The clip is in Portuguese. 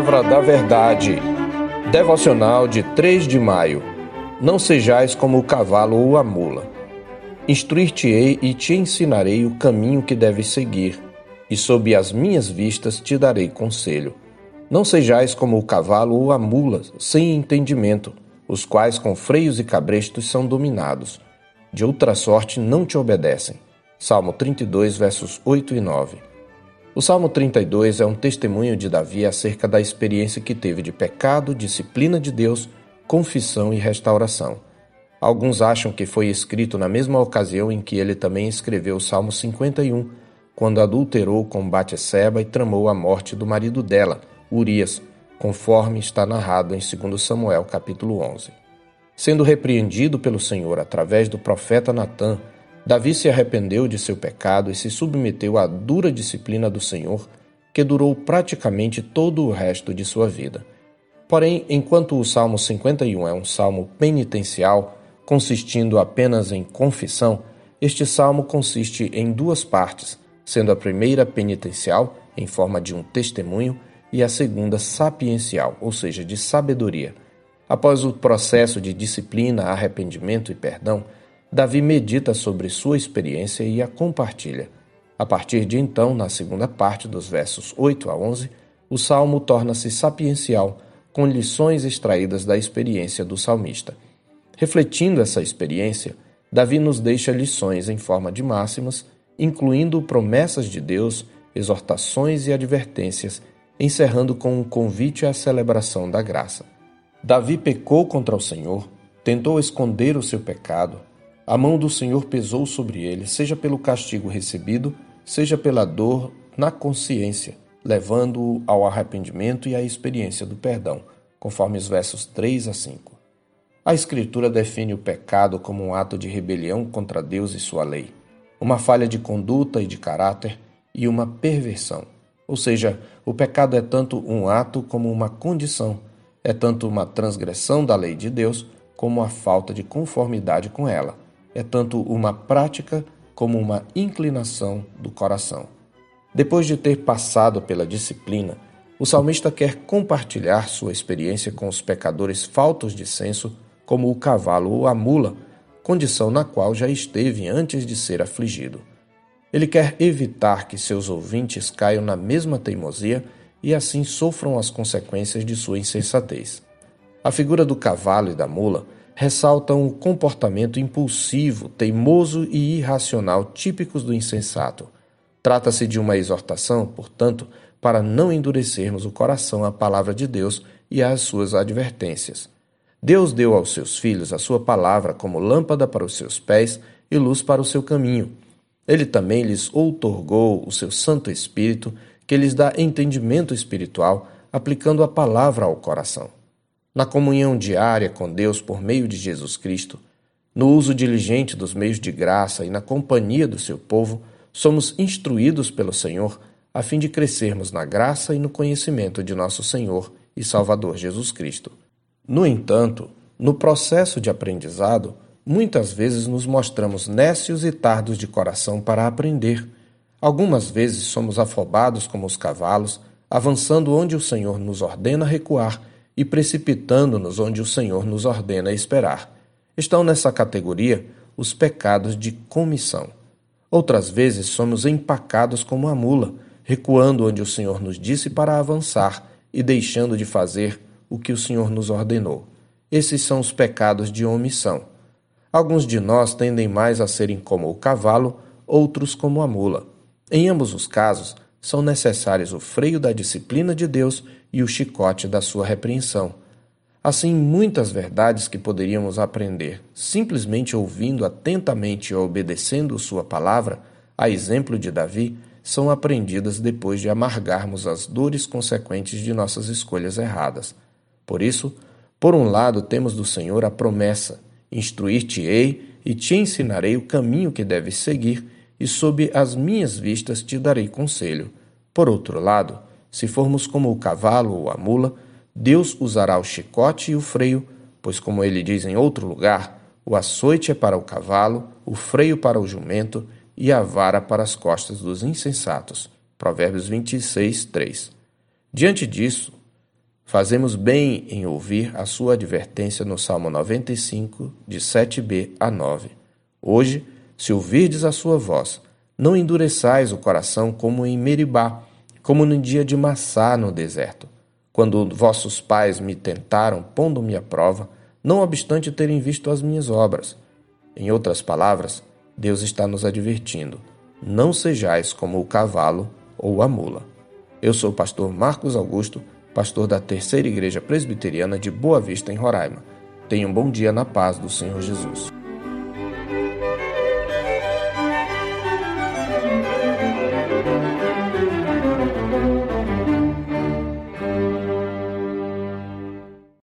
Palavra da Verdade. Devocional de 3 de maio. Não sejais como o cavalo ou a mula. Instruir-te-ei e te ensinarei o caminho que deves seguir, e sob as minhas vistas te darei conselho. Não sejais como o cavalo ou a mula, sem entendimento, os quais com freios e cabrestos são dominados. De outra sorte não te obedecem. Salmo 32, versos 8 e 9. O Salmo 32 é um testemunho de Davi acerca da experiência que teve de pecado, disciplina de Deus, confissão e restauração. Alguns acham que foi escrito na mesma ocasião em que ele também escreveu o Salmo 51, quando adulterou com Batseba e tramou a morte do marido dela, Urias, conforme está narrado em 2 Samuel capítulo 11. Sendo repreendido pelo Senhor através do profeta Natã, Davi se arrependeu de seu pecado e se submeteu à dura disciplina do Senhor, que durou praticamente todo o resto de sua vida. Porém, enquanto o Salmo 51 é um salmo penitencial, consistindo apenas em confissão, este salmo consiste em duas partes, sendo a primeira penitencial, em forma de um testemunho, e a segunda sapiencial, ou seja, de sabedoria. Após o processo de disciplina, arrependimento e perdão, Davi medita sobre sua experiência e a compartilha. A partir de então, na segunda parte dos versos 8 a 11, o salmo torna-se sapiencial, com lições extraídas da experiência do salmista. Refletindo essa experiência, Davi nos deixa lições em forma de máximas, incluindo promessas de Deus, exortações e advertências, encerrando com um convite à celebração da graça. Davi pecou contra o Senhor, tentou esconder o seu pecado, a mão do Senhor pesou sobre ele, seja pelo castigo recebido, seja pela dor na consciência, levando-o ao arrependimento e à experiência do perdão, conforme os versos 3 a 5. A Escritura define o pecado como um ato de rebelião contra Deus e sua lei, uma falha de conduta e de caráter e uma perversão. Ou seja, o pecado é tanto um ato como uma condição, é tanto uma transgressão da lei de Deus como a falta de conformidade com ela é tanto uma prática como uma inclinação do coração. Depois de ter passado pela disciplina, o salmista quer compartilhar sua experiência com os pecadores faltos de senso, como o cavalo ou a mula, condição na qual já esteve antes de ser afligido. Ele quer evitar que seus ouvintes caiam na mesma teimosia e assim sofram as consequências de sua insensatez. A figura do cavalo e da mula ressaltam o comportamento impulsivo, teimoso e irracional típicos do insensato. Trata-se de uma exortação, portanto, para não endurecermos o coração à palavra de Deus e às suas advertências. Deus deu aos seus filhos a sua palavra como lâmpada para os seus pés e luz para o seu caminho. Ele também lhes outorgou o seu Santo Espírito, que lhes dá entendimento espiritual, aplicando a palavra ao coração na comunhão diária com Deus por meio de Jesus Cristo, no uso diligente dos meios de graça e na companhia do seu povo, somos instruídos pelo Senhor a fim de crescermos na graça e no conhecimento de nosso Senhor e Salvador Jesus Cristo. No entanto, no processo de aprendizado, muitas vezes nos mostramos nécios e tardos de coração para aprender. Algumas vezes somos afobados como os cavalos, avançando onde o Senhor nos ordena recuar e precipitando-nos onde o Senhor nos ordena esperar. Estão nessa categoria os pecados de comissão. Outras vezes somos empacados como a mula, recuando onde o Senhor nos disse para avançar e deixando de fazer o que o Senhor nos ordenou. Esses são os pecados de omissão. Alguns de nós tendem mais a serem como o cavalo, outros como a mula. Em ambos os casos, são necessários o freio da disciplina de Deus e o chicote da sua repreensão. Assim, muitas verdades que poderíamos aprender simplesmente ouvindo atentamente e obedecendo Sua palavra, a exemplo de Davi, são aprendidas depois de amargarmos as dores consequentes de nossas escolhas erradas. Por isso, por um lado, temos do Senhor a promessa: instruir-te-ei e te ensinarei o caminho que deves seguir, e sob as minhas vistas te darei conselho. Por outro lado, se formos como o cavalo ou a mula, Deus usará o chicote e o freio, pois, como ele diz em outro lugar, o açoite é para o cavalo, o freio para o jumento e a vara para as costas dos insensatos. Provérbios 26, 3. Diante disso, Fazemos bem em ouvir a sua advertência no Salmo 95, de 7b a 9. Hoje, se ouvirdes a sua voz, não endureçais o coração como em Meribá, como no dia de Massá no deserto, quando vossos pais me tentaram, pondo-me à prova, não obstante terem visto as minhas obras. Em outras palavras, Deus está nos advertindo: não sejais como o cavalo ou a mula. Eu sou o pastor Marcos Augusto pastor da Terceira Igreja Presbiteriana de Boa Vista, em Roraima. Tenha um bom dia na paz do Senhor Jesus.